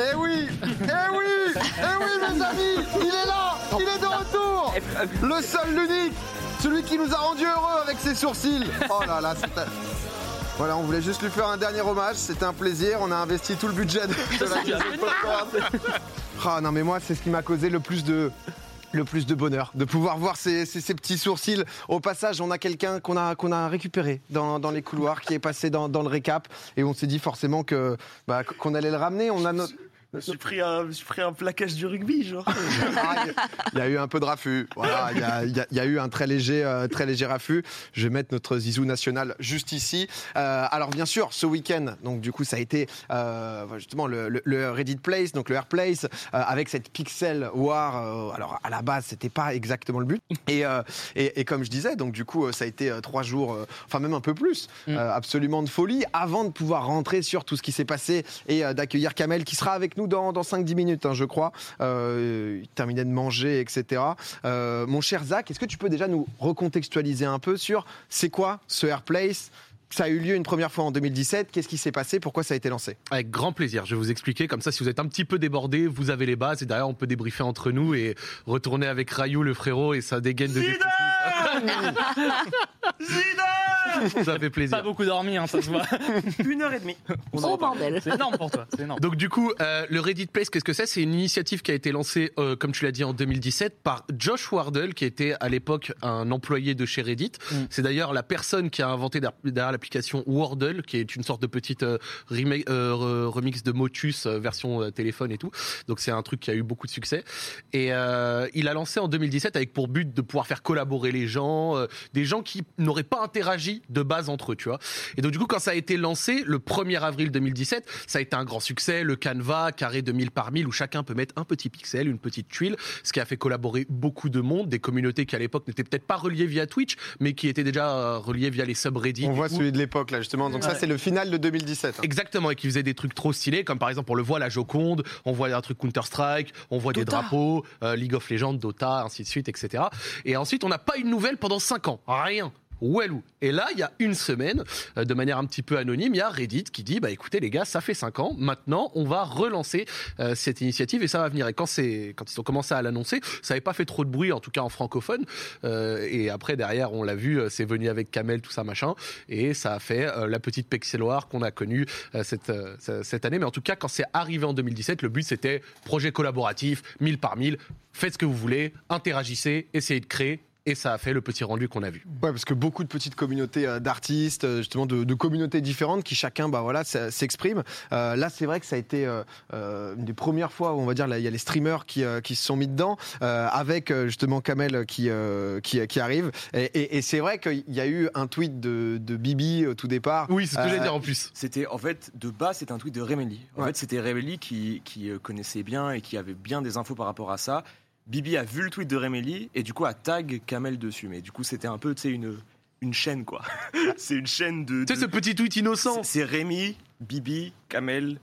Eh oui Eh oui Eh oui, mes amis Il est là Il est de retour Le seul, l'unique Celui qui nous a rendu heureux avec ses sourcils Oh là là. Voilà, on voulait juste lui faire un dernier hommage, c'était un plaisir, on a investi tout le budget de, la de. Ah non mais moi c'est ce qui m'a causé le plus de le plus de bonheur, de pouvoir voir ces, ces- ces petits sourcils. Au passage, on a quelqu'un qu'on a, qu'on a récupéré dans, dans les couloirs, qui est passé dans, dans le récap, et on s'est dit forcément que bah, qu'on allait le ramener. On a notre- Suis pris un, je me suis pris un plaquage du rugby, genre. Ah, Il y a eu un peu de raffut. Voilà, il y a, il y a- il y a eu un très léger, euh, très léger raffut. Je vais mettre notre Zizou national juste ici. Euh, alors bien sûr, ce week-end, donc du coup, ça a été euh, justement le, le- le Reddit Place, donc le Airplace, euh, avec cette Pixel War. euh, alors à la base, c'était pas exactement le but. Et, euh, et, et comme je disais, donc du coup, ça a été euh, trois jours, euh, enfin même un peu plus, Mm. euh, absolument de folie, avant de pouvoir rentrer sur tout ce qui s'est passé et euh, d'accueillir Kamel, qui sera avec nous dans, dans 5-10 minutes, hein, je crois. Euh, il terminait de manger, etc. Euh, mon cher Zach, est-ce que tu peux déjà nous recontextualiser un peu sur c'est quoi ce Airplace? Ça a eu lieu une première fois en 2017. Qu'est-ce qui s'est passé? Pourquoi ça a été lancé? Avec grand plaisir, je vais vous expliquer. Comme ça, si vous êtes un petit peu débordé, vous avez les bases et derrière, on peut débriefer entre nous et retourner avec Rayou, le frérot, et sa dégaine de Zidane Zidane Ça fait Pas plaisir. beaucoup dormi, hein, ça se voit. Une heure et demie. Oh bordel. C'est énorme pour toi, c'est énorme. Donc du coup, euh, le Reddit Place, qu'est-ce que c'est? C'est une initiative qui a été lancée, euh, comme tu l'as dit, en 2017 par Josh Wardle, qui était à l'époque un employé de chez Reddit. Mm. C'est d'ailleurs la personne qui a inventé der- derrière l'application Wordle, qui est une sorte de petite euh, remake- euh, re- remix de Motus euh, version euh, téléphone et tout. Donc c'est un truc qui a eu beaucoup de succès. Et euh, il a lancé en 2017 avec pour but de pouvoir faire collaborer les gens, euh, des gens qui n'auraient pas interagi de base entre eux, tu vois. Et donc du coup, quand ça a été lancé le 1er avril 2017, ça a été un grand succès. Le Canva carré de 1000 par 1000 où chacun peut mettre un petit pixel, une petite tuile, ce qui a fait collaborer beaucoup de monde, des communautés qui à l'époque n'étaient peut-être pas reliées via Twitch, mais qui étaient déjà euh, reliées via les subreddits. On voit celui de l'époque là justement. Donc ça c'est le final de 2017. hein. Exactement, et qui faisait des trucs trop stylés, comme par exemple on le voit la Joconde, on voit un truc Counter Strike, on voit des drapeaux, euh, League of Legends, Dota, ainsi de suite, etc. Et ensuite on n'a pas eu de nouvelles pendant 5 ans, rien. Wellou. Et là, il y a une semaine, euh, de manière un petit peu anonyme, il y a Reddit qui dit bah écoutez les gars, ça fait 5 ans, maintenant on va relancer euh, cette initiative et ça va venir. Et quand ils ont commencé à l'annoncer, ça n'avait pas fait trop de bruit, en tout cas en francophone. Euh, et après derrière, on l'a vu, c'est venu avec Kamel, tout ça machin, et ça a fait la petite pixeloire qu'on a connue cette, ce- cette année. Mais en tout cas, quand c'est arrivé en 2017, le but c'était projet collaboratif, 1000 par 1000, faites ce que vous voulez, interagissez, essayez de créer. Et ça a fait le petit rendu qu'on a vu. Ouais, parce que beaucoup de petites communautés euh, d'artistes, euh, justement de, de communautés différentes, qui chacun, bah voilà, s'exprime. Euh, là, c'est vrai que ça a été euh, une des premières fois où on va dire il y a les streamers qui, euh, qui se sont mis dedans, euh, avec justement Kamel qui euh, qui, qui arrive. Et, et- et c'est vrai qu'il y a eu un tweet de, de Bibi au tout départ. Oui, c'est ce que j'allais dire en plus. C'était en fait de base c'était un tweet de Remeli. En Ouais. fait c'était Remeli qui, qui connaissait bien et qui avait bien des infos par rapport à ça. Bibi a vu le tweet de Remeli et du coup a tag Kamel dessus. Mais du coup c'était un peu tu sais une une chaîne quoi. c'est une chaîne de. Tu sais, de- ce petit tweet innocent. c'est c'est Rémi, Bibi, Kamel,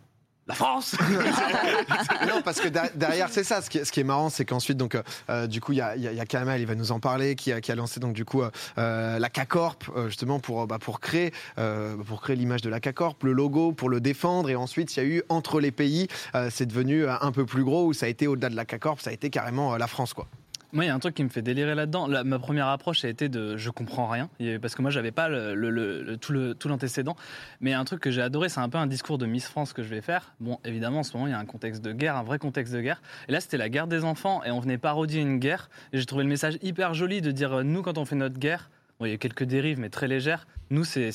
la France. non, parce que der- derrière, c'est ça. Ce qui est, ce qui est marrant, c'est qu'ensuite, donc, euh, du coup, il y a, il y a- il y a Kamel, il va nous en parler, qui a, qui a lancé donc du coup euh, euh, la K-Corp, euh, justement pour bah, pour créer euh, pour créer l'image de la K-Corp, le logo, pour le défendre. Et ensuite, il y a eu entre les pays, euh, c'est devenu euh, un peu plus gros où ça a été au-delà de la K-Corp, ça a été carrément euh, la France, quoi. Moi, il y a un truc qui me fait délirer là-dedans. Ma première approche a été de je comprends rien, parce que moi, j'avais pas tout tout l'antécédent. Mais un truc que j'ai adoré, c'est un peu un discours de Miss France que je vais faire. Bon, évidemment, en ce moment, il y a un contexte de guerre, un vrai contexte de guerre. Et là, c'était la guerre des enfants, et on venait parodier une guerre. Et j'ai trouvé le message hyper joli de dire euh, nous, quand on fait notre guerre. Bon, il y a quelques dérives, mais très légères. Nous, c'est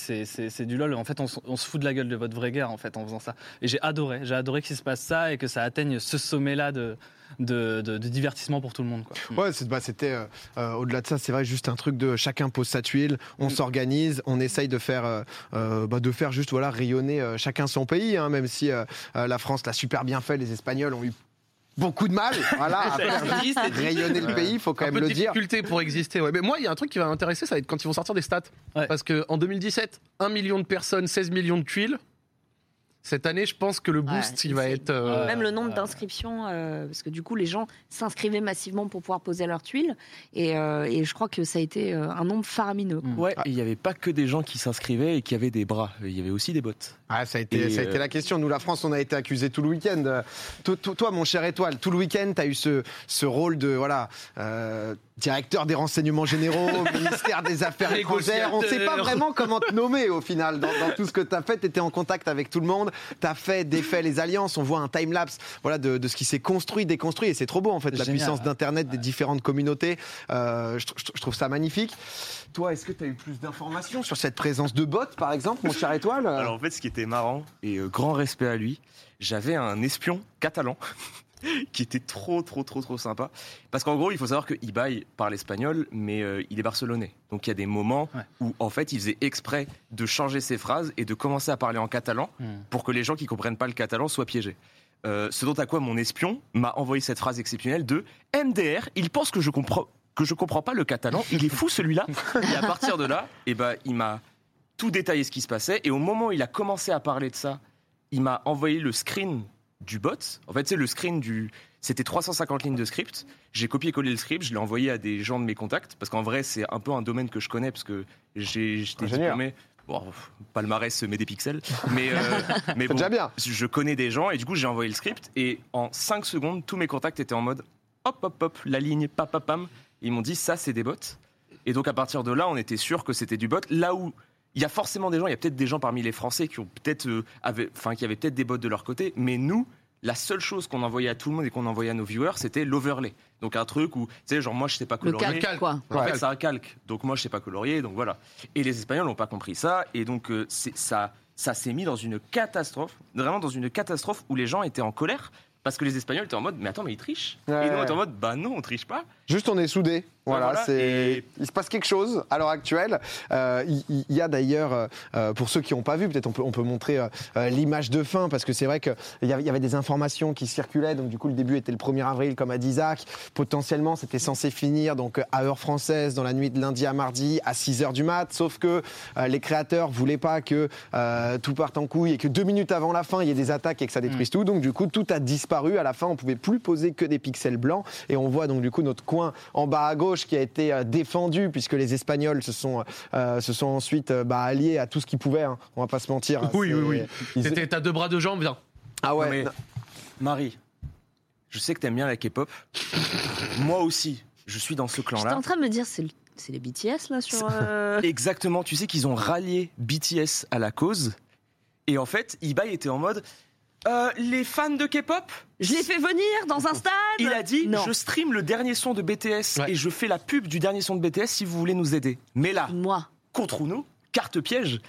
du lol. En fait, on, se fout de la gueule de votre vraie guerre, en fait, en faisant ça. Et j'ai adoré. J'ai adoré qu'il se passe ça et que ça atteigne ce sommet-là de, de, de- de divertissement pour tout le monde. Quoi. Ouais, bah, c'était euh, euh, au-delà de ça, c'est vrai juste un truc de chacun pose sa tuile, on s'organise, on essaye de faire, euh, bah, de faire juste voilà rayonner euh, chacun son pays, hein, même si la France l'a super bien fait, les Espagnols ont eu beaucoup de mal, voilà, à faire rayonner le pays, faut quand un même peu le de dire. difficulté pour exister. Ouais. Mais moi, il y a un truc qui va m'intéresser, ça va être quand ils vont sortir des stats. Ouais. Parce qu'en 2017, 1 million de personnes, 16 millions de tuiles. Cette année, je pense que le boost, Ouais, il va être. euh, Même le nombre Ouais. d'inscriptions, euh, parce que du coup, les gens s'inscrivaient massivement pour pouvoir poser leurs tuiles. Et, euh, et je crois que ça a été euh, un nombre faramineux. quoi. Mm. Ouais, et il n'y avait pas que des gens qui s'inscrivaient et qui avaient des bras. Il y avait aussi des bots. Ah, ça a été, Et, ça a été euh, la question. Nous, la France, on a été accusés tout le week-end. Euh, to- to- Toi, mon cher Étoile, tout le week-end, tu as eu ce, ce rôle de voilà, euh, directeur des renseignements généraux, ministère des Affaires étrangères. On ne sait pas vraiment comment te nommer au final. Dans, dans tout ce que tu as fait, tu étais en contact avec tout le monde. Tu as fait, défait les alliances. On voit un time-lapse voilà, de, de ce qui s'est construit, déconstruit. Et c'est trop beau, en fait, la Génial. puissance d'Internet des différentes communautés. Euh, je trouve ça magnifique. Toi, est-ce que tu as eu plus d'informations sur cette présence de bots, par exemple, mon cher Étoile? Alors en fait, ce qui était marrant, et euh, grand respect à lui, j'avais un espion catalan qui était trop, trop, trop, trop sympa. Parce qu'en gros, il faut savoir que Ibai parle espagnol, mais euh, il est barcelonais. Donc il y a des moments Ouais. où en fait, il faisait exprès de changer ses phrases et de commencer à parler en catalan Hmm. pour que les gens qui comprennent pas le catalan soient piégés. Euh, ce dont à quoi mon espion m'a envoyé cette phrase exceptionnelle de MDR, il pense que je comprends que je comprends pas le catalan, il est fou celui-là. et à partir de là, eh ben, il m'a tout détaillé ce qui se passait et au moment où il a commencé à parler de ça, il m'a envoyé le screen du bot. En fait, c'est le screen du c'était 350 lignes de script. J'ai copié-collé le script, je l'ai envoyé à des gens de mes contacts parce qu'en vrai, c'est un peu un domaine que je connais parce que j'ai j'étais diplômé Bon, palmarès met des pixels, mais, euh, mais bon, déjà bien. je connais des gens et du coup j'ai envoyé le script et en 5 secondes tous mes contacts étaient en mode hop hop hop la ligne pam pam pam ils m'ont dit ça c'est des bots et donc à partir de là on était sûr que c'était du bot là où il y a forcément des gens il y a peut-être des gens parmi les Français qui ont peut-être euh, avaient- enfin qui avaient peut-être des bots de leur côté mais nous la seule chose qu'on envoyait à tout le monde et qu'on envoyait à nos viewers c'était l'overlay donc un truc où tu sais genre moi je sais pas Le colorier calque, quoi. en Ouais. fait, c'est un calque. Donc moi, je sais pas colorier. Donc voilà. Et les Espagnols n'ont pas compris ça. Et donc euh, c'est- ça, ça s'est mis dans une catastrophe, vraiment dans une catastrophe où les gens étaient en colère parce que les Espagnols étaient en mode, mais attends, mais ils trichent. Ouais. Et nous, on était en mode, bah non, on triche pas. Juste, on est soudés. Voilà, voilà, c'est. et- Il se passe quelque chose à l'heure actuelle. Euh, Il il y, a d'ailleurs, euh, euh, pour ceux qui n'ont pas vu, peut-être on peut, on peut montrer euh, l'image de fin, parce que c'est vrai qu'il y, avait- il y avait des informations qui circulaient. Donc, du coup, le début était le 1er avril, comme a dit Isaac. Potentiellement, c'était censé finir donc à heure française, dans la nuit de lundi à mardi, à 6 h du mat. Sauf que les créateurs voulaient pas que tout parte en couille et que deux minutes avant la fin, il y ait des attaques et que ça détruise tout. Donc, du coup, tout a disparu. À la fin, on pouvait plus poser que des pixels blancs. Et on voit donc, du coup, notre coin en bas à gauche qui a été euh, défendu, puisque les Espagnols se sont, euh, se sont ensuite euh, bah, alliés à tout ce qu'ils pouvaient. hein. On va pas se mentir. Oui, C'est- oui, oui. ils- C'était t'as deux bras, deux jambes, viens. Ah ouais. Non, mais- non. Marie, je sais que t'aimes bien la K-pop. Moi aussi, je suis dans ce J'étais clan-là. en train de me dire, c'est le- c'est les BTS là sur. euh, Exactement. Tu sais qu'ils ont rallié BTS à la cause. Et en fait, Ibai était en mode, euh, les fans de K-pop, Je l'ai fait venir dans un stade. Il a dit Non. Je stream le dernier son de BTS Ouais. et je fais la pub du dernier son de BTS si vous voulez nous aider. Mais là, Moi. contre nous, carte piège,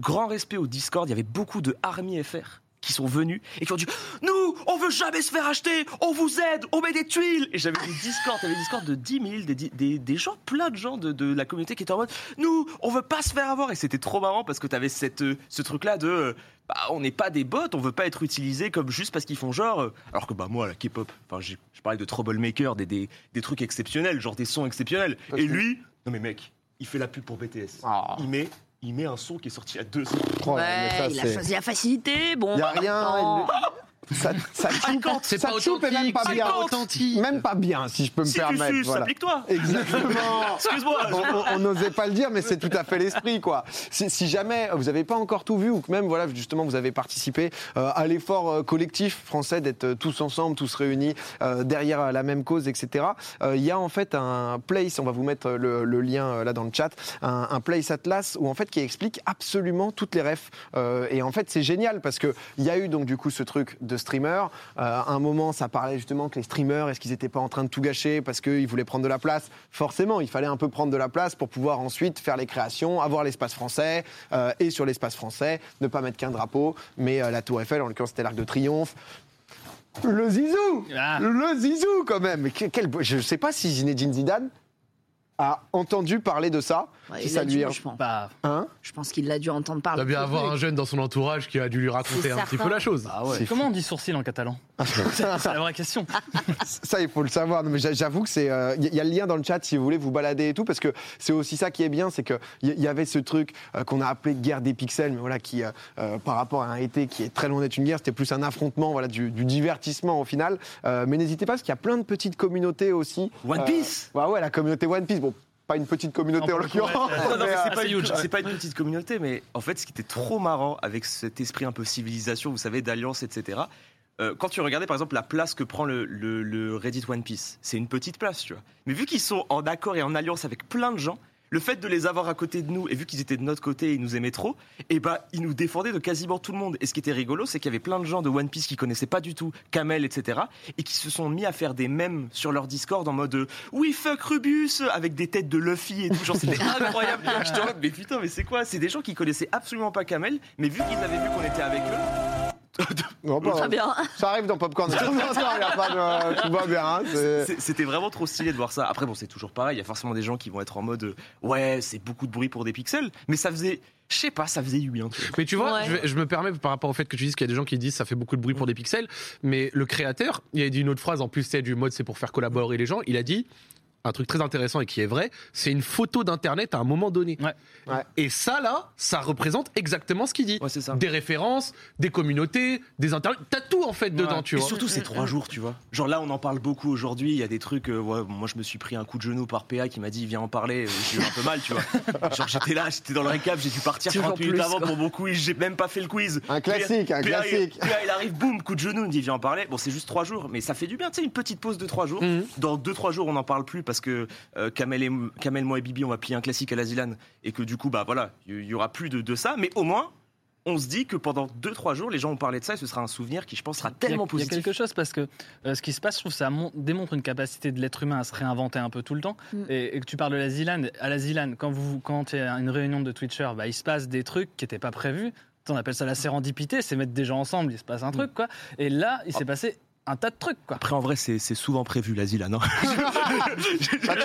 grand respect au Discord, il y avait beaucoup de Army FR qui sont venus et qui ont dit Nous, on veut jamais se faire acheter, on vous aide, on met des tuiles. Et j'avais des Discord, t'avais des Discord de 10 000, des, des, des gens, plein de gens de, de la communauté qui étaient en mode Nous, on veut pas se faire avoir. Et c'était trop marrant parce que t'avais cette, euh, ce truc-là de euh, bah, On n'est pas des bots, on veut pas être utilisé comme juste parce qu'ils font genre. euh, alors que bah moi, la K-pop, enfin, je parlais de Troublemaker, des, des, des trucs exceptionnels, genre des sons exceptionnels. Parce Et que- lui, non mais mec, il fait la pub pour BTS. Ah. Il met, il met un son qui est sorti à deux ans. Mais ouais, ça, il a c'est- choisi la facilité. Bon. Il n'y a rien. non. il- Ça, ça choupe, C'est ça pas choupe et même pas bien. authentique. Même pas bien, si je peux me Si tu permettre. suces, voilà. applique-toi. Exactement. Excuse-moi. on on- on n'osait pas le dire, mais c'est tout à fait l'esprit, quoi. Si, si jamais vous n'avez pas encore tout vu ou que même, voilà, justement, vous avez participé euh, à l'effort euh, collectif français d'être euh, tous ensemble, tous réunis euh, derrière euh, la même cause, etc. euh, Il y a en fait un place, on va vous mettre le, le lien là dans le chat, un, un place atlas où en fait qui explique absolument toutes les refs. Euh, et en fait, c'est génial parce que il y a eu donc du coup ce truc de streamer. Euh, à un moment, ça parlait justement que les streamers, est-ce qu'ils n'étaient pas en train de tout gâcher parce qu'ils voulaient prendre de la place? Forcément, il fallait un peu prendre de la place pour pouvoir ensuite faire les créations, avoir l'espace français euh, et sur l'espace français, ne pas mettre qu'un drapeau, mais euh, la Tour Eiffel, en l'occurrence, c'était l'Arc de Triomphe. Le Zizou Ah. Le Zizou, quand même Mais que- quel- Je ne sais pas si Zinedine Zidane a entendu parler de ça. Ouais, si il ça a lui dû, je pense. Bah, Hein Je pense qu'il a dû entendre Il parler. doit bien de avoir un jeune dans son entourage qui a dû lui raconter un petit peu la chose. bah ouais. C'est Comment on dit sourcil en catalan C'est la vraie question. Ça, il faut le savoir. Non, mais j'a- j'avoue que c'est. euh, Il y a le lien dans le chat si vous voulez vous balader et tout, parce que c'est aussi ça qui est bien, c'est qu'il y, y avait ce truc euh, qu'on a appelé guerre des pixels, mais voilà, qui, euh, euh, par rapport à un été qui est très loin d'être une guerre, c'était plus un affrontement, voilà, du, du divertissement au final. Euh, mais n'hésitez pas, parce qu'il y a plein de petites communautés aussi. One Euh, Piece Ouais, ouais, la communauté One Piece. Bon, pas une petite communauté En ouais, l'occurrence. c'est- Non, non, c'est euh, pas, huge. c'est pas une petite communauté, mais en fait, ce qui était trop marrant avec cet esprit un peu civilisation, vous savez, d'alliance, etc. euh, quand tu regardais par exemple la place que prend le, le- le Reddit One Piece, c'est une petite place, tu vois. Mais vu qu'ils sont en accord et en alliance avec plein de gens, le fait de les avoir à côté de nous, et vu qu'ils étaient de notre côté et ils nous aimaient trop, et bah ils nous défendaient de quasiment tout le monde. Et ce qui était rigolo, c'est qu'il y avait plein de gens de One Piece qui connaissaient pas du tout Kamel, etc. et qui se sont mis à faire des mèmes sur leur Discord en mode euh, oui fuck Rubius avec des têtes de Luffy et tout. Genre c'était incroyable. Je te mais putain, mais c'est quoi? C'est des gens qui connaissaient absolument pas Kamel, mais vu qu'ils avaient vu qu'on était avec eux. non, pas- Très bien. Ça arrive dans Popcorn. Non, non, il y a pas de- tout va bien. hein, C'était vraiment trop stylé de voir ça. Après, bon, c'est toujours pareil. Il y a forcément des gens qui vont être en mode euh, ouais, c'est beaucoup de bruit pour des pixels, mais ça faisait, je sais pas, ça faisait du bien. tu vois. Mais tu vois, Ouais. je, je me permets par rapport au fait que tu dises qu'il y a des gens qui disent ça fait beaucoup de bruit pour des pixels, mais le créateur, il a dit une autre phrase en plus, c'est du mode c'est pour faire collaborer les gens. Il a dit un truc très intéressant et qui est vrai, c'est une photo d'internet à un moment donné. Ouais. Ouais. Et ça là, ça représente exactement ce qu'il dit. Ouais, c'est ça. Des références, des communautés, des internets, t'as tout en fait dedans, Ouais. tu Et vois. surtout ces trois jours, tu vois. Genre là, on en parle beaucoup aujourd'hui. Il y a des trucs. euh, ouais, moi, je me suis pris un coup de genou par PA qui m'a dit viens en parler. Euh, J'ai eu un peu mal, tu vois. Genre j'étais là, j'étais dans le récap, j'ai dû partir Toujours 30 minutes plus, avant quoi. pour mon quiz. J'ai même pas fait le quiz. Un classique, un PA, classique. PA, il arrive, boum, coup de genou, il me dit viens en parler. Bon, c'est juste trois jours, mais ça fait du bien, tu sais, une petite pause de trois jours. Dans deux trois jours, on n'en parle plus parce que euh, Kamel, et, Kamel, moi et Bibi, on va plier un classique à la Zilane et que du coup, bah voilà, il y, y aura plus de, de ça. Mais au moins, on se dit que pendant deux trois jours, les gens ont parlé de ça et ce sera un souvenir qui, je pense, sera Il y a- tellement Il y a positif. quelque chose parce que euh, ce qui se passe, je trouve, ça mon- démontre une capacité de l'être humain à se réinventer un peu tout le temps. Mm. Et, et que tu parles de la Zilan, à la Zilan, quand vous, quand il y a une réunion de Twitchers, bah, il se passe des trucs qui n'étaient pas prévus. On appelle ça la sérendipité, c'est mettre des gens ensemble, il se passe un truc, quoi. Et là, il s'est passé un tas de trucs, quoi. Après, en vrai, c'est c'est souvent prévu, l'asile, là, non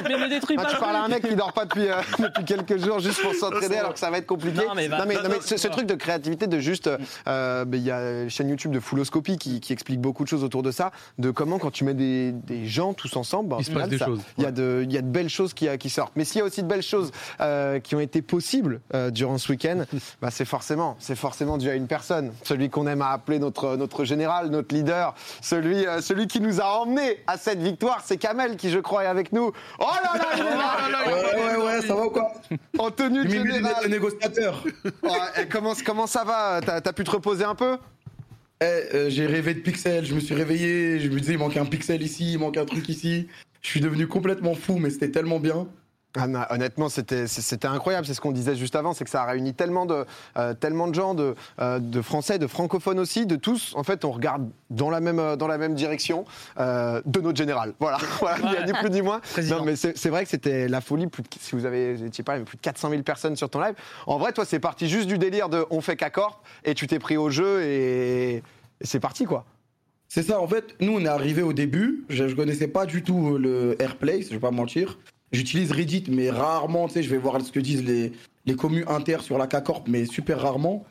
Mais ne détruis pas tu le parles à un mec qui dort pas depuis, euh, depuis quelques jours juste pour s'entraîner alors que ça va être compliqué. Non, mais non, ce, truc de créativité, de juste. euh, ben, Il y a la chaîne YouTube de Fulloscopie qui, qui explique beaucoup de choses autour de ça, de comment quand tu mets des, des gens tous ensemble, ben, Il se passe des ça- choses. Il y, a de- il y a de belles choses qui, qui sortent. Mais s'il y a aussi de belles choses euh, qui ont été possibles euh, durant ce week-end, bah, c'est forcément, c'est forcément dû à une personne, celui qu'on aime à appeler notre, notre général, notre leader, celui, euh, celui qui nous a emmenés à cette victoire, c'est Kamel qui, je crois, est avec nous. Oh là là, il est là Ouais, ouais, ouais, ça va ou quoi en tenue de le général. le négociateur. Ouais, et comment, comment ça va T'as as pu te reposer un peu Eh, euh, j'ai rêvé de pixels, je me suis réveillé, je me disais il manque un pixel ici, il manque un truc ici. Je suis devenu complètement fou, mais c'était tellement bien. Ah honnêtement, c'était incroyable. C'est ce qu'on disait juste avant, c'est que ça a réuni tellement de, euh, tellement de gens, de, euh, de Français, de francophones aussi, de tous. En fait, on regarde dans la même, euh, dans la même direction euh, de notre général. Voilà, voilà il n'y a ni plus ni moins. Président. Non, mais c'est vrai que c'était la folie. Plus de- si vous avez, je sais pas, plus de 400 000 personnes sur ton live. En vrai, toi, c'est parti juste du délire de on fait qu'à corp et tu t'es pris au jeu et, et c'est parti quoi. C'est ça, en fait, nous on est arrivé au début, je, je connaissais pas du tout le Airplay, je vais pas mentir. J'utilise Reddit, mais rarement, tu sais, je vais voir ce que disent les, les communes inter sur la K-Corp, mais super rarement.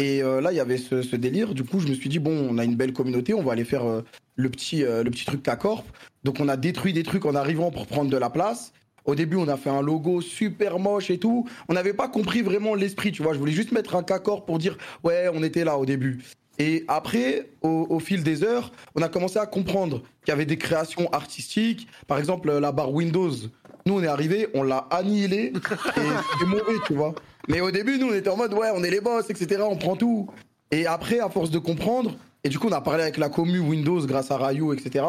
Et euh, là, il y avait ce, ce délire. Du coup, je me suis dit, bon, on a une belle communauté, on va aller faire euh, le, petit, euh, le petit truc K-Corp. Donc, on a détruit des trucs en arrivant pour prendre de la place. Au début, on a fait un logo super moche et tout. On n'avait pas compris vraiment l'esprit, tu vois. Je voulais juste mettre un K-Corp pour dire, ouais, on était là au début. Et après, au, fil des heures, on a commencé à comprendre qu'il y avait des créations artistiques. Par exemple, la barre Windows. Nous, on est arrivé, on l'a annihilé et c'est mauvais, tu vois. Mais au début, nous, on était en mode, ouais, on est les boss, etc., on prend tout. Et après, à force de comprendre, et du coup, on a parlé avec la commu Windows grâce à Rayou, etc.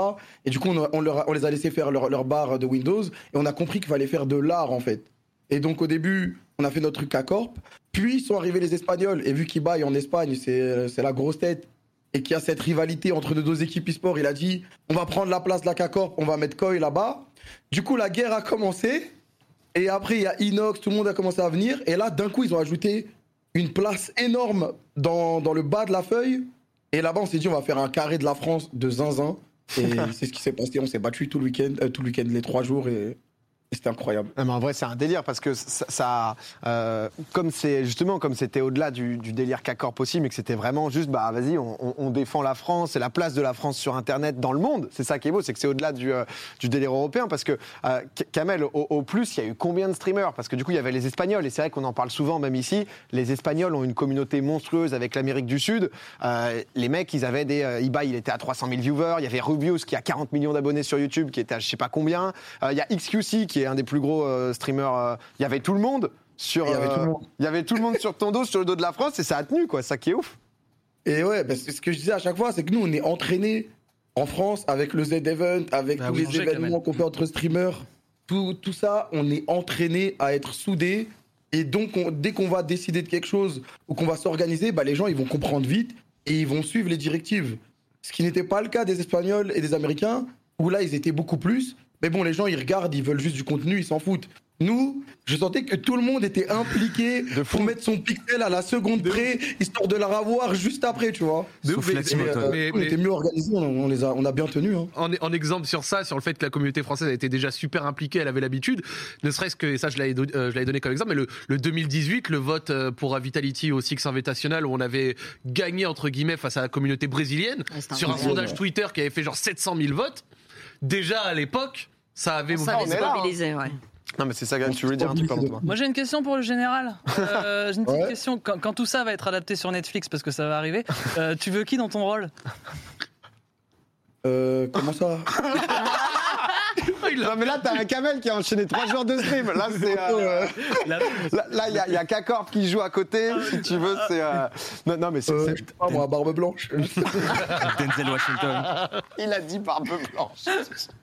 Et du coup, on, les a laissé faire leur barre de Windows et on a compris qu'il fallait faire de l'art, en fait. Et donc, au début, on a fait notre truc à Corp. Puis sont arrivés les Espagnols. Et vu qu'ils baillent en Espagne, c'est c'est la grosse tête. Et qu'il y a cette rivalité entre les deux équipes e-sport, il a dit on va prendre la place de la K-Corp, on va mettre Koi là-bas. Du coup, la guerre a commencé. Et après, il y a Inox, tout le monde a commencé à venir. Et là, d'un coup, ils ont ajouté une place énorme dans, dans le bas de la feuille. Et là-bas, on s'est dit on va faire un carré de la France de zinzin. Et c'est ce qui s'est passé. On s'est battu tout le week-end, euh, tout le week-end, les trois jours. Et C'était incroyable. Non, mais en vrai, c'est un délire parce que ça, ça, euh, comme c'est justement comme c'était au-delà du, du délire K-Corp possible, mais que c'était vraiment juste, bah vas-y, on, on- on défend la France, c'est la place de la France sur Internet dans le monde. C'est ça qui est beau, c'est que c'est au-delà du, euh, du délire européen parce que euh, Kamel, au, au plus, il y a eu combien de streamers? Parce que du coup, il y avait les Espagnols et c'est vrai qu'on en parle souvent, même ici. Les Espagnols ont une communauté monstrueuse avec l'Amérique du Sud. Euh, les mecs, ils avaient des, euh, Ibai, il était à 300 000 viewers. Il y avait Rubius qui a 40 millions d'abonnés sur YouTube, qui était à je sais pas combien. Euh, Il y a XQC qui est un des plus gros euh, streamers. euh, Il y avait tout le monde sur. Il y avait tout le euh, monde. il y avait tout le monde sur ton dos, sur le dos de la France, et ça a tenu, quoi. Ça qui est ouf. Et ouais, bah, c'est ce que je disais à chaque fois, c'est que nous, on est entraînés en France avec le Z-Event, avec Bah tous les événements qu'on fait entre streamers. Tout, tout ça, on est entraînés à être soudés. Et donc, on- dès qu'on va décider de quelque chose ou qu'on va s'organiser, bah, les gens, ils vont comprendre vite et ils vont suivre les directives. Ce qui n'était pas le cas des Espagnols et des Américains, où là, ils étaient beaucoup plus. Mais bon, les gens, ils regardent, ils veulent juste du contenu, ils s'en foutent. Nous, je sentais que tout le monde était impliqué pour mettre son pixel à la seconde près, histoire de la revoir juste après, tu vois. Laximoton. euh, Mais- on mais- était mieux organisés, on, on les a, on a bien tenus. Hein. en, en exemple sur ça, sur le fait que la communauté française a été déjà super impliquée, elle avait l'habitude, ne serait-ce que, et ça je l'avais euh, donné comme exemple, mais le, le 2018, le vote euh, pour Vitality au Six Invitational, où on avait gagné entre guillemets face à la communauté brésilienne, sur un sondage Twitter qui avait fait genre 700 000 votes, déjà à l'époque, ça avait... Ça mobilisé, ouais. Non, mais c'est ça, tu voulais dire un truc, pardon, Thomas. Moi j'ai une question pour le général. Euh, j'ai une petite Ouais. question. Quand, quand tout ça va être adapté sur Netflix, parce que ça va arriver, euh, tu veux qui dans ton rôle? Euh, comment ça? Non, mais là, t'as un Kamel qui a enchaîné trois jours de stream. Là, c'est. euh, Là, il y a, il y a K-Corp qui joue à côté, si tu veux. C'est. euh, Non, non, mais c'est. euh, Je pas, moi, barbe blanche. Denzel Washington. Il a dit barbe blanche.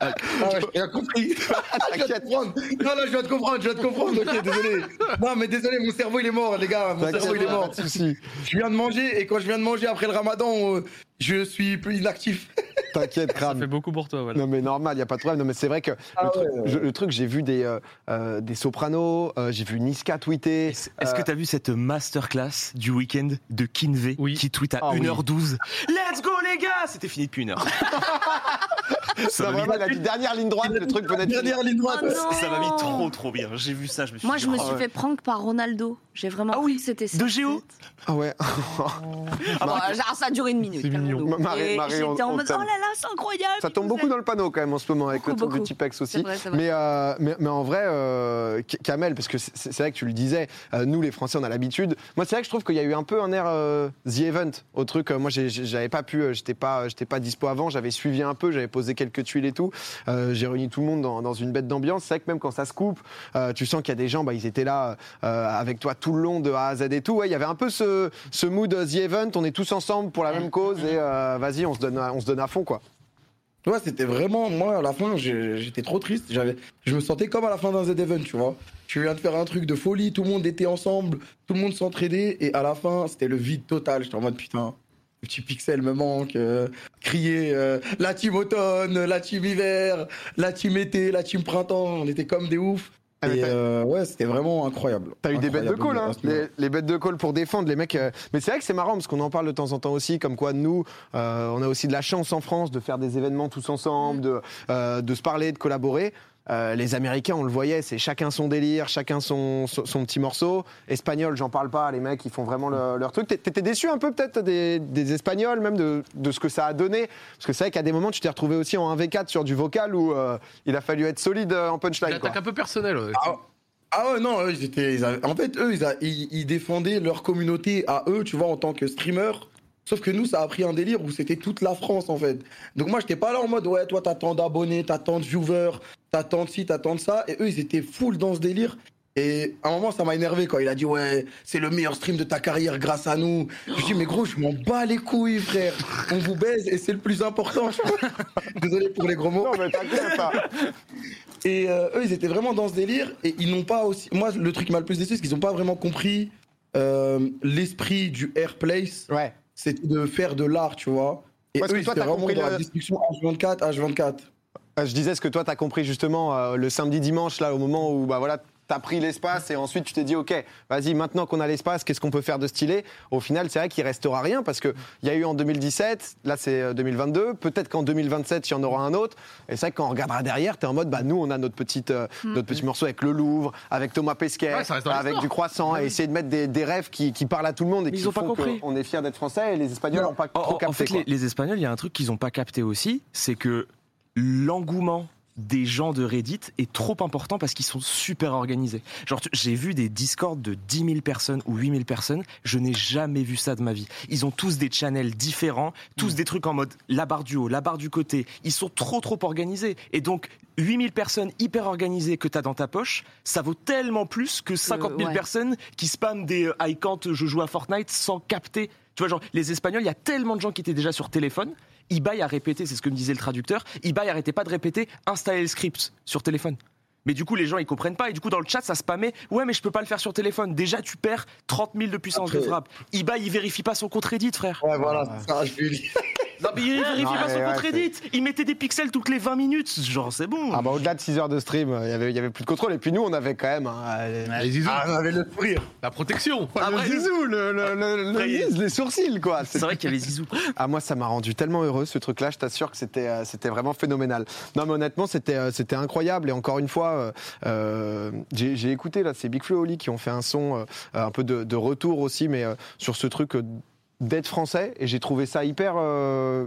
Ah ouais, j'ai rien compris. je viens de comprendre. Non, non, je viens de comprendre, je viens de comprendre. Ok, désolé. Non, mais désolé, mon cerveau il est mort, les gars. Mon cerveau il est mort. Je viens de manger et quand je viens de manger après le ramadan, euh, je suis plus inactif. T'inquiète, ça crame. fait beaucoup pour toi. Voilà. Non mais normal, il y a pas de problème. Non mais c'est vrai que Ah le, truc, ouais, ouais. je- le truc, j'ai vu des euh, euh, des Sopranos, euh, j'ai vu Niska tweeter. Est-ce Euh, que t'as vu cette masterclass du week-end de Kinvey Oui. qui tweet à Ah oui. 1h12 Let's go les gars C'était fini depuis une heure. ça non, m'a mis, vraiment, il a dit dernière ligne droite, le truc venait de Dernière ligne droite. Oh ça m'a mis trop trop bien. J'ai vu ça, je me suis Moi, dit, je me oh, suis ouais. fait prank par Ronaldo. J'ai vraiment Ah oui, c'était ça. de Géo Ah ouais. Ah genre, ça a duré une minute. C'est mignon. calmons-nous. Marie- Et Marie, on- J'étais en mode, oh là là, c'est incroyable. Ça tombe beaucoup dans le panneau quand même en ce moment avec Beaucoup, le truc de beaucoup. Tipex aussi. Mais, euh, mais, mais en vrai, euh, Kamel, parce que c'est vrai que tu le disais, euh, nous les Français on a l'habitude. Moi c'est vrai que je trouve qu'il y a eu un peu un air euh, The Event au truc. Moi j'avais pas pu, j'étais pas, j'étais pas dispo avant, j'avais suivi un peu, j'avais posé quelques tuiles et tout. Euh, j'ai réuni tout le monde dans, une bête d'ambiance. C'est vrai que même quand ça se coupe, euh, tu sens qu'il y a des gens, bah, ils étaient là euh, avec toi tout le long de A à Z et tout. Ouais, il y avait un peu ce, mood The Event, on est tous ensemble pour la même cause et vas-y, on se donne, à- on se donne à fond quoi. Ouais, c'était vraiment, moi, à la fin, j'étais trop triste. Je me sentais comme à la fin d'un Z-Event, tu vois. Tu viens de faire un truc de folie, tout le monde était ensemble, tout le monde s'entraidait, et à la fin, c'était le vide total. J'étais en mode, putain, petit pixel me manque. euh, crier euh, la team automne, la team hiver, la team été, la team printemps, on était comme des oufs. Ah, Et euh, ouais, c'était vraiment incroyable. T'as eu des bêtes de call, hein, les, les bêtes de call pour défendre les mecs. euh, Mais c'est vrai que c'est marrant parce qu'on en parle de temps en temps aussi, comme quoi nous, euh, on a aussi de la chance en France de faire des événements tous ensemble, de, euh, de se parler, de collaborer. Euh, les Américains, on le voyait, c'est chacun son délire, chacun son, son, son petit morceau. Espagnol, j'en parle pas, les mecs, ils font vraiment le- leur truc. T'é- T'étais déçu un peu peut-être des, des Espagnols, même de, de ce que ça a donné? Parce que c'est vrai qu'à des moments, tu t'es retrouvé aussi en 1v4 sur du vocal où euh, il a fallu être solide euh, en punchline. L'attaque un peu personnelle. ouais. Ah, ah ouais, non, eux, ils étaient, ils avaient- en fait, eux, ils, a- ils- ils défendaient leur communauté à eux, tu vois, en tant que streamer. Sauf que nous, ça a pris un délire où c'était toute la France, en fait. Donc moi, j'étais pas là en mode, ouais, toi, t'as tant d'abonnés, t'as tant de viewers, de ci, de ça. Et eux, ils étaient full dans ce délire. Et à un moment, ça m'a énervé quand il a dit, ouais, c'est le meilleur stream de ta carrière grâce à nous. Je dis, mais gros, je m'en bats les couilles, frère. On vous baise et c'est le plus important. Désolé pour les gros mots. Non, mais t'inquiète pas. Et euh, eux, ils étaient vraiment dans ce délire et ils n'ont pas aussi. Moi, le truc qui m'a le plus déçu, c'est qu'ils n'ont pas vraiment compris euh, l'esprit du Airplace. Ouais. C'était de faire de l'art, tu vois. Et Parce eux, que ils toi, étaient t'as vraiment compris dans le- la discussion H24, H24. Euh, Je disais ce que toi, tu as compris justement euh, le samedi dimanche, là, au moment où bah, voilà, T'as pris l'espace et ensuite tu t'es dit, ok, vas-y, maintenant qu'on a l'espace, qu'est-ce qu'on peut faire de stylé? Au final, c'est vrai qu'il restera rien parce qu'il y a eu en 2017, là c'est euh, 2022, peut-être qu'en 2027, il y en aura un autre. Et c'est vrai que quand on regardera derrière, t'es en mode, bah nous, on a notre, petite, euh, notre petit morceau avec le Louvre, avec Thomas Pesquet, Ouais, avec du croissant, et essayer de mettre des, des rèves qui, qui parlent à tout le monde et Mais qui ils ont pas font compris. qu'on est fiers d'être français et les Espagnols n'ont pas En, trop en- capté. en fait, les, les Espagnols, il y a un truc qu'ils n'ont pas capté aussi, c'est que l'engouement des gens de Reddit est trop important parce qu'ils sont super organisés. Genre, j'ai vu des discords de 10 000 personnes ou 8 000 personnes, je n'ai jamais vu ça de ma vie. Ils ont tous des channels différents, tous des trucs en mode la barre du haut, la barre du côté. Ils sont trop trop organisés. Et donc, 8 000 personnes hyper organisées que tu as dans ta poche, ça vaut tellement plus que 50 000 ouais. personnes qui spamment des euh, I can't, je joue à Fortnite sans capter. Tu vois, genre, les Espagnols, il y a tellement de gens qui étaient déjà sur téléphone. Ibai a répété, c'est ce que me disait le traducteur, Ibai arrêtait pas de répéter installer le script sur téléphone. Mais du coup, les gens, ils comprennent pas. Et du coup, dans le chat, ça spammait. Ouais, mais je peux pas le faire sur téléphone. Déjà, tu perds 30 000 de puissance de Après- frappe. Ibai, il vérifie pas son compte Reddit, frère. Ouais, voilà, ça, je lui dis. Non, mais il vérifie Non, pas son ouais, compte Reddit. Il mettait des pixels toutes les 20 minutes. Genre, c'est bon. Ah bah au-delà de 6 heures de stream, il y avait, il y avait plus de contrôle. Et puis nous, on avait quand même hein, euh, Les zizous, Ah, on avait le sourire. la protection. Ah, le zizou, le, le, le- le Après, nez, les sourcils, quoi. C'est vrai qu'il y avait Zizou. Ah moi ça m'a rendu tellement heureux ce truc-là, je t'assure que c'était euh, c'était vraiment phénoménal. Non mais honnêtement c'était euh, c'était incroyable et encore une fois euh, euh, j'ai j'ai écouté là c'est Big Flo et Oli qui ont fait un son euh, un peu de, de retour aussi mais euh, sur ce truc euh, d'être français et j'ai trouvé ça hyper euh,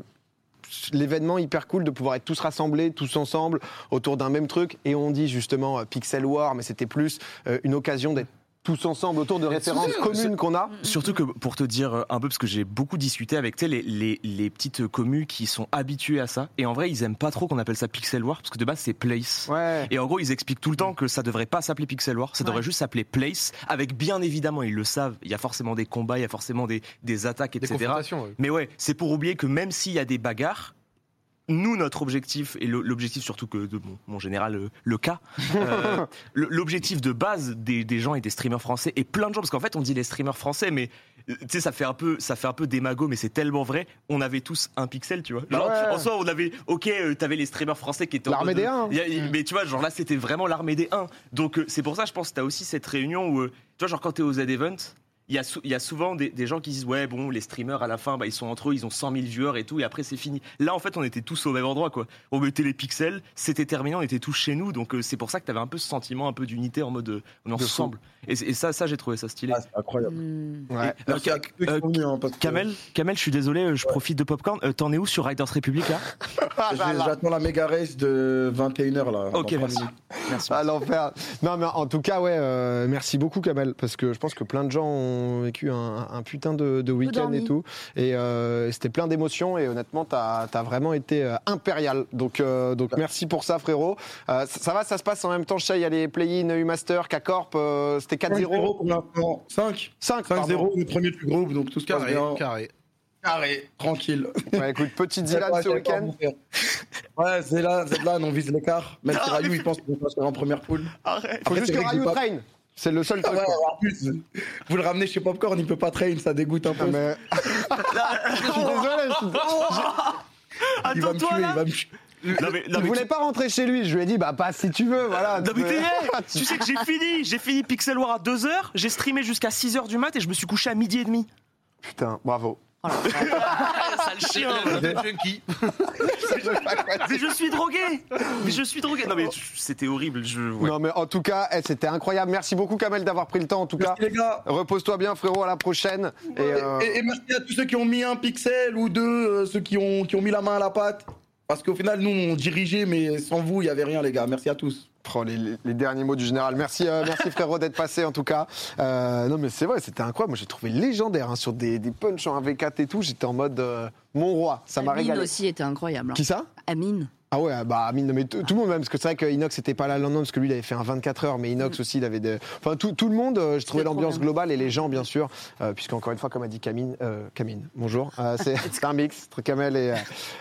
l'événement hyper cool de pouvoir être tous rassemblés, tous ensemble autour d'un même truc et on dit justement euh, Pixel War mais c'était plus euh, une occasion d'être tous ensemble autour de références communes qu'on a. Surtout que pour te dire euh, un peu, parce que j'ai beaucoup discuté avec tu sais, les, les, les petites communes qui sont habituées à ça, et en vrai ils aiment pas trop qu'on appelle ça Pixel War, parce que de base c'est Place. Ouais. Et en gros, ils expliquent tout le temps que ça devrait pas s'appeler Pixel War, ça devrait juste s'appeler Place, avec bien évidemment, ils le savent, il y a forcément des combats, il y a forcément des, des attaques, Des etc. confrontations. ouais. Mais ouais, c'est pour oublier que même s'il y a des bagarres, nous, notre objectif, et l'objectif surtout que de mon, mon général, euh, le cas, euh, l'objectif de base des, des gens et des streamers français, et plein de gens, parce qu'en fait, on dit les streamers français, mais euh, tu sais, ça fait un peu, ça fait un peu démago, mais c'est tellement vrai. On avait tous un pixel, tu vois. Genre, Ouais. En soi, on avait, ok, euh, t'avais les streamers français qui étaient en L'armée des uns. il y a- il- Mais tu vois, genre là, c'était vraiment l'armée des 1. Donc euh, c'est pour ça, je pense, que t'as aussi cette réunion où, tu vois, genre quand t'es au Z-Event, il y, a sou- il y a souvent des, des gens qui disent ouais bon les streamers à la fin bah, ils sont entre eux ils ont 100 000 viewers et tout et après c'est fini là en fait on était tous au même endroit quoi on mettait les pixels c'était terminé on était tous chez nous donc euh, c'est pour ça que t'avais un peu ce sentiment un peu d'unité en mode euh, on est ensemble et, et ça ça j'ai trouvé ça stylé Ah, c'est incroyable. Hmm. Ouais. Et- qui euh, hein, Kamel, Kamel, je suis désolé, je profite de Popcorn. Euh, T'en es où sur Riders Republic là Ah, j'ai- J'attends la méga race de 21h là. Ok, merci. Merci. À l'enfer. Non, mais en tout cas, ouais, euh, merci beaucoup, Kamel, parce que je pense que plein de gens ont vécu un, un putain de, de week-end et tout. Et euh, c'était plein d'émotions, et honnêtement, t'as as vraiment été euh, impérial. Donc, euh, donc merci pour ça, frérot. Euh, ça, ça va, ça se passe en même temps. Je sais, il y a les play-in, U-Master, K-Corp, euh, c'était 4-0. 5-0 pour l'instant. 5 5 5-0, le premier du groupe, donc tout se passe Carré, bien. carré. Carré, tranquille. Ouais, écoute, petite Zilad Ouais, ce c'est week-end. Ouais, Zélan, on vise l'écart. Même si Rayou, il pense qu'on va se faire en première poule. Faut Après, juste que Rayou train. C'est le seul Ah truc. ouais, quoi. en plus, vous le ramenez chez Popcorn, il peut pas train, ça dégoûte un peu. Ah, mais- je suis désolé. je suis- il va me Attends-toi tuer, là il va me tuer. Non, mais, non, Il voulait tu- pas rentrer chez lui. Je lui ai dit, bah, pas si tu veux, voilà. Non, mais t'es- Ah, tu sais que j'ai fini, j'ai fini Pixel War à 2h, j'ai streamé jusqu'à 6h du mat et je me suis couché à midi et demi. Putain, bravo. Sale chien Le junkie. Mais je suis drogué Mais je suis drogué Non mais c'était horrible, je... ouais. Non mais en tout cas, eh, c'était incroyable. Merci beaucoup Kamel d'avoir pris le temps en tout cas. Merci les gars. Repose-toi bien frérot, à la prochaine. Et, euh, Et, et merci à tous ceux qui ont mis un pixel ou deux, euh, ceux qui ont, qui ont mis la main à la pâte. Parce qu'au final, nous, on dirigeait, mais sans vous, il n'y avait rien, les gars. Merci à tous. Oh, les, derniers mots du général. Merci, euh, merci frérot d'être passé en tout cas. Euh, non mais c'est vrai, c'était incroyable. Moi j'ai trouvé légendaire hein, sur des, des punchs en V4 et tout. J'étais en mode euh, mon roi, ça m'a Amine régalé. aussi était incroyable. hein. Qui ça? Amine. Ah ouais, bah Amine, mais tout le monde même, parce que c'est vrai que Inox n'était pas là le lendemain, parce que lui il avait fait un 24 heures, mais Inox aussi il avait des... Enfin tout, tout le monde, euh, je trouvais l'ambiance globale et les gens bien sûr, euh, puisque encore une fois, comme a dit Camille, euh, Camille, bonjour, euh, c'est un mix entre Kamel et... euh,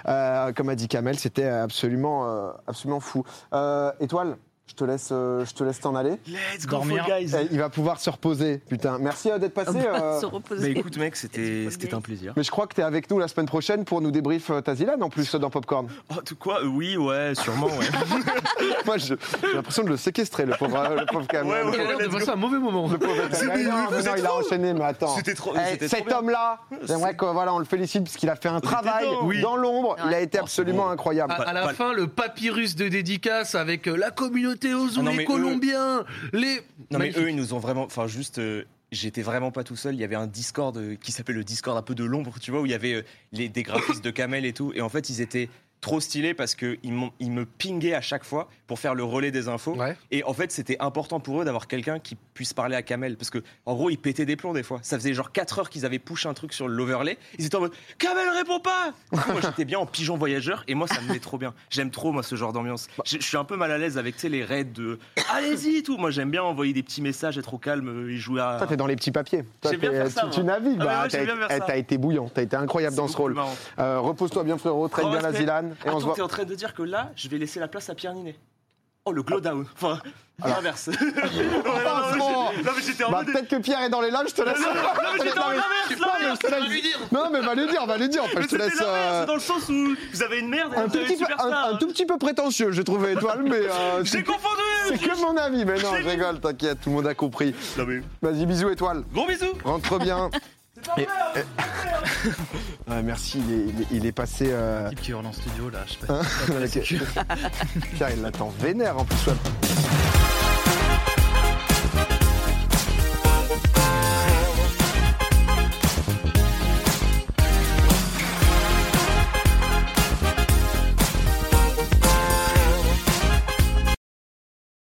euh, comme a dit Kamel, c'était absolument, euh, absolument fou. Euh, Étoile? Je te laisse, euh, je te laisse t'en aller. Let's go, Dormir. Guys. Eh, il va pouvoir se reposer. Putain, merci euh, d'être passé. euh, se reposer. écoute, mec, c'était c'était un plaisir. mais je crois que t'es avec nous la semaine prochaine pour nous débrief euh, Tazilan en plus euh, dans Popcorn. Oh, tout quoi? Oui, ouais, sûrement, ouais. Moi, je- j'ai l'impression de le séquestrer, le pauvre, euh, le pauvre Kamel. Ouais, ouais, Il a l'air de let's go. passer un mauvais moment. Le pauvre Non, vous mais non, êtes il a enchaîné, mais attends. C'était trop- Eh, c'était trop cet bien. homme-là, j'aimerais qu'on voilà, on le félicite parce qu'il a fait un travail dedans, oui. dans l'ombre. Il a été Oh, absolument incroyable. À, à la fin, le papyrus de dédicace avec euh, la communauté Ah les eux- Colombiens, les. Non, mais eux, ils nous ont vraiment. Enfin, juste. euh, J'étais vraiment pas tout seul. Il y avait un Discord euh, qui s'appelle le Discord un peu de l'ombre, tu vois, où il y avait euh, les, des graphistes de Kamel et tout. Et en fait, ils étaient trop stylés parce qu'ils ils me pinguaient à chaque fois pour faire le relais des infos. Ouais. Et en fait, c'était important pour eux d'avoir quelqu'un qui puisse parler à Kamel. Parce que, en gros, ils pétaient des plombs des fois. Ça faisait genre 4 heures qu'ils avaient push un truc sur l'overlay. Ils étaient en mode Kamel répond pas coup, Moi, j'étais bien en pigeon voyageur et moi, ça me met trop bien. J'aime trop, moi, ce genre d'ambiance. Je je suis un peu mal à l'aise avec tu sais, les raids de Allez-y tout. Moi, j'aime bien envoyer des petits messages, être au calme euh, et jouer à. Toi, t'es dans les petits papiers. Toi, bien faire ça, tu, tu navigues. Ah, bah, ouais, t'as faire eh, t'as été bouillant. T'as été incroyable dans ce rôle. Euh, Repose-toi bien, frérot. Traite bien la respect. Zilan. Et on se Attends, voit. t'es en train de dire que là, je vais laisser la place à Pierre Ninet. Oh, le glow down. Enfin, l'inverse. Ouais, non, mais j'étais en Bah, mode. peut-être que Pierre est dans les lives, je te laisse. Non, mais j'étais en Non, mais- l'inverse, Non, mais l'inverse. je te laisse- Non, mais va lui dire, va lui dire. Enfin, Mais je te c'était laisse. l'inverse, euh, dans le sens où vous avez une merde et Un vous tout, avez petit peu, un, superstar. un tout petit peu prétentieux, j'ai trouvé étoile, mais euh, J'ai c'est confondu c'est que mon avis. Mais non, je rigole, t'inquiète, tout le monde a compris. Non, mais- Vas-y, bisous étoile. Gros bisous Rentre bien. Ouais, merci, il est, il est- il est passé. euh, Type qui hurle en studio là, je sais pas. avec- Pierre, il l'attend vénère en plus. ouais.